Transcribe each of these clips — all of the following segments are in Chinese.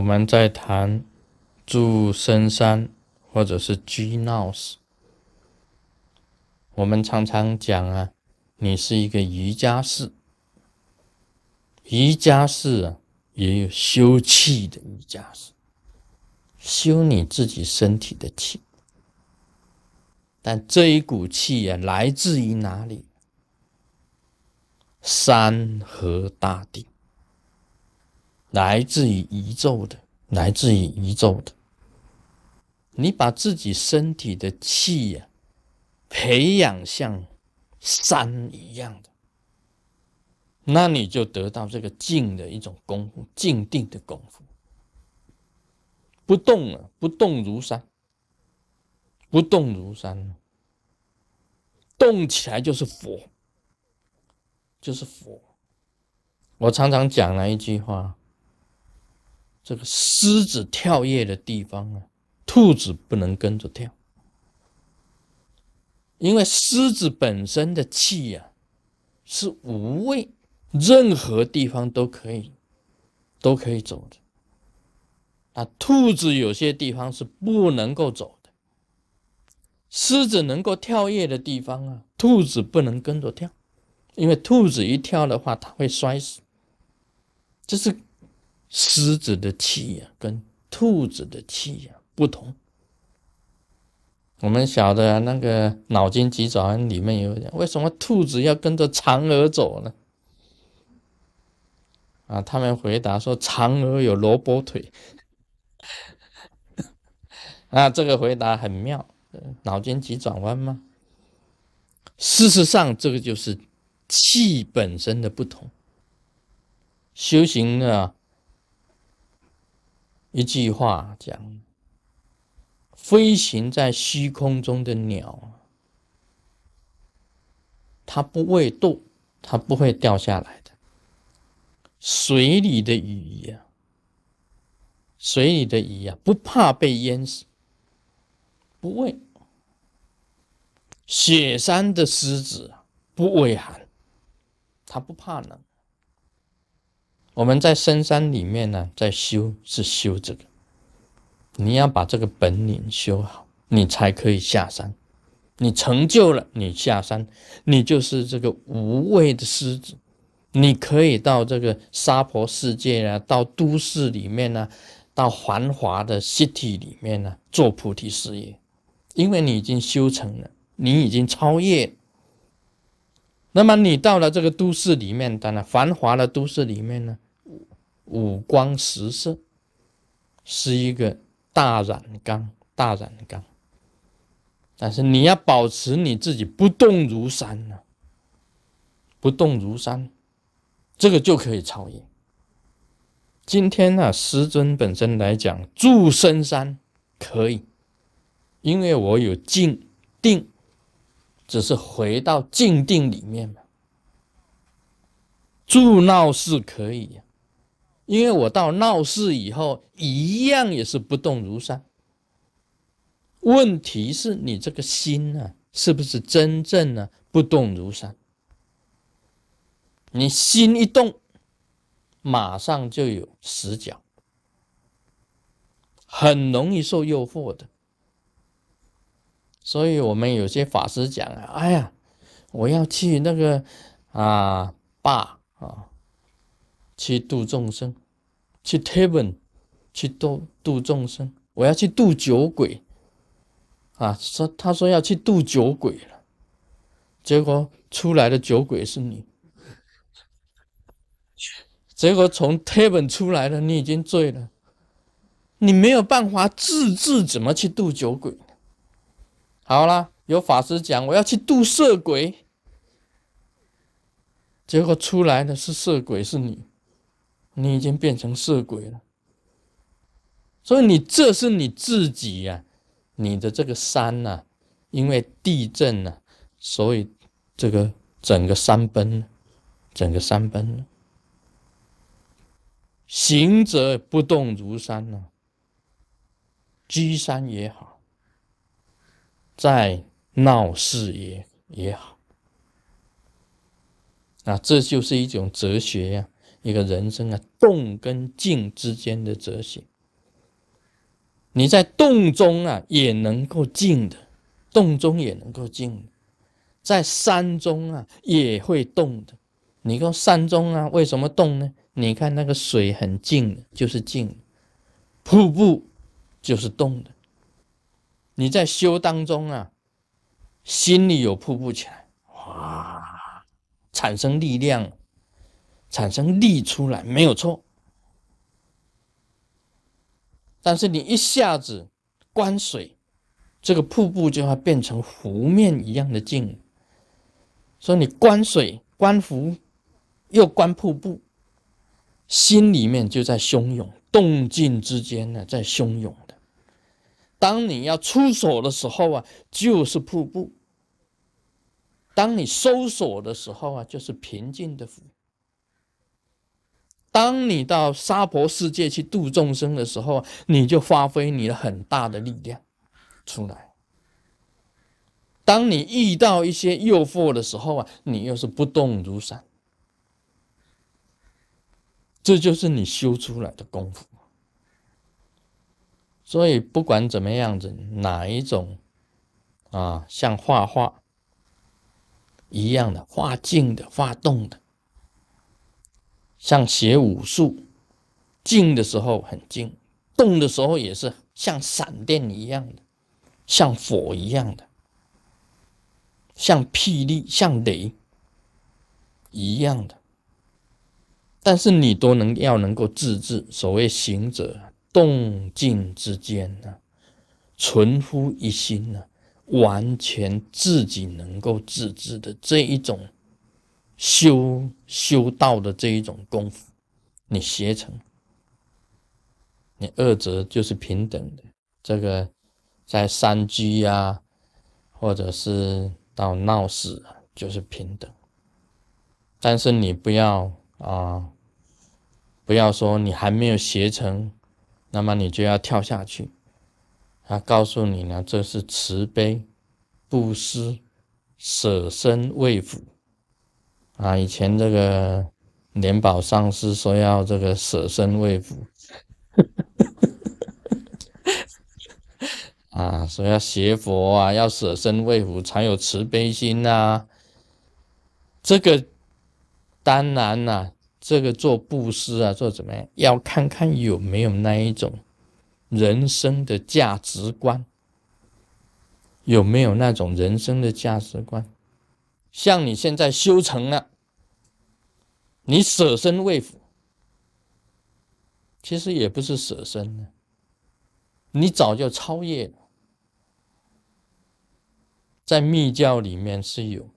我们在谈住深山或者是居闹市，我们常常讲啊，你是一个瑜伽士，瑜伽士啊，也有修气的瑜伽士，修你自己身体的气。但这一股气啊，来自于哪里？山河大地。来自于宇宙的，来自于宇宙的。你把自己身体的气呀，培养像山一样的，那你就得到这个静的一种功夫，静定的功夫。不动了，不动如山，不动如山，动起来就是佛，就是佛。我常常讲了一句话。这个狮子跳跃的地方啊，兔子不能跟着跳，因为狮子本身的气呀是无畏，任何地方都可以，都可以走的。啊，兔子有些地方是不能够走的，狮子能够跳跃的地方啊，兔子不能跟着跳，因为兔子一跳的话，它会摔死。这是。狮子的气呀，跟兔子的气呀不同。我们晓得那个脑筋急转弯里面有讲，为什么兔子要跟着嫦娥走呢？啊，他们回答说，嫦娥有萝卜腿。啊，这个回答很妙，脑筋急转弯吗？事实上，这个就是气本身的不同。修行啊。一句话讲，飞行在虚空中的鸟，它不会动，它不会掉下来的。水里的鱼呀，水里的鱼呀，不怕被淹死，不会。雪山的狮子不畏寒，它不怕冷。我们在深山里面呢，在修是修这个，你要把这个本领修好，你才可以下山。你成就了，你下山，你就是这个无畏的狮子。你可以到这个沙婆世界啊，到都市里面呢，到繁华的 city 里面呢，做菩提事业，因为你已经修成了，你已经超越。那么你到了这个都市里面，当然繁华的都市里面呢。五光十色，是一个大染缸，大染缸。但是你要保持你自己不动如山呢，不动如山，这个就可以超越。今天呢，师尊本身来讲，住深山可以，因为我有静定，只是回到静定里面嘛。住闹市可以呀。因为我到闹市以后，一样也是不动如山。问题是你这个心呢，是不是真正呢不动如山？你心一动，马上就有死角，很容易受诱惑的。所以我们有些法师讲啊，哎呀，我要去那个啊坝啊。去度众生，去 heaven，去度度众生。我要去度酒鬼，啊，说他说要去度酒鬼了，结果出来的酒鬼是你，结果从 heaven 出来了，你已经醉了，你没有办法自制，怎么去度酒鬼？好了，有法师讲我要去度色鬼，结果出来的是色鬼，是你。你已经变成色鬼了，所以你这是你自己呀，你的这个山呐，因为地震呐，所以这个整个山崩，整个山崩了。行者不动如山呢，居山也好，在闹市也也好，啊，这就是一种哲学呀。一个人生啊，动跟静之间的哲学。你在动中啊，也能够静的；动中也能够静的，在山中啊，也会动的。你看山中啊，为什么动呢？你看那个水很静，就是静；瀑布就是动的。你在修当中啊，心里有瀑布起来，哇，产生力量，产生力出来，没有错。但是你一下子关水，这个瀑布就要变成湖面一样的静。所以你关水、关湖，又关瀑布，心里面就在汹涌，动静之间呢，在汹涌的。当你要出手的时候啊，就是瀑布；当你收手的时候啊，就是平静的湖。当你到娑婆世界去度众生的时候，你就发挥你的很大的力量出来。当你遇到一些诱惑的时候啊，你又是不动如山。这就是你修出来的功夫。所以不管怎么样子，哪一种啊，像画画一样的画静的、画动的。像学武术，静的时候很静，动的时候也是像闪电一样的，像火一样的，像霹雳、像雷一样的。但是你都能要能够自制。所谓行者动静之间呢，存乎一心呢，完全自己能够自制的这一种。修修道的这一种功夫，你学成，你二者就是平等的。这个在山居呀，或者是到闹市，就是平等。但是你不要啊，不要说你还没有学成，那么你就要跳下去。他告诉你呢，这是慈悲、布施、舍身为辅。啊，以前这个莲宝上师说要这个舍身为辅，啊，说要学佛啊，要舍身为辅才有慈悲心呐。这个当然呐，这个做布施啊，做怎么样，要看看有没有那一种人生的价值观，有没有那种人生的价值观。像你现在修成了，你舍身为辅，其实也不是舍身呢，你早就超越了。在密教里面是有，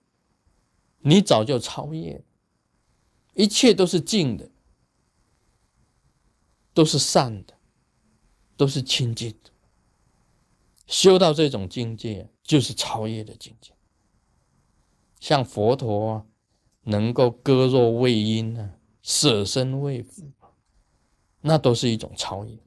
你早就超越，一切都是净的，都是善的，都是清净的。修到这种境界，就是超越的境界。像佛陀啊能够割肉喂鹰呢，舍身为父，那都是一种超越。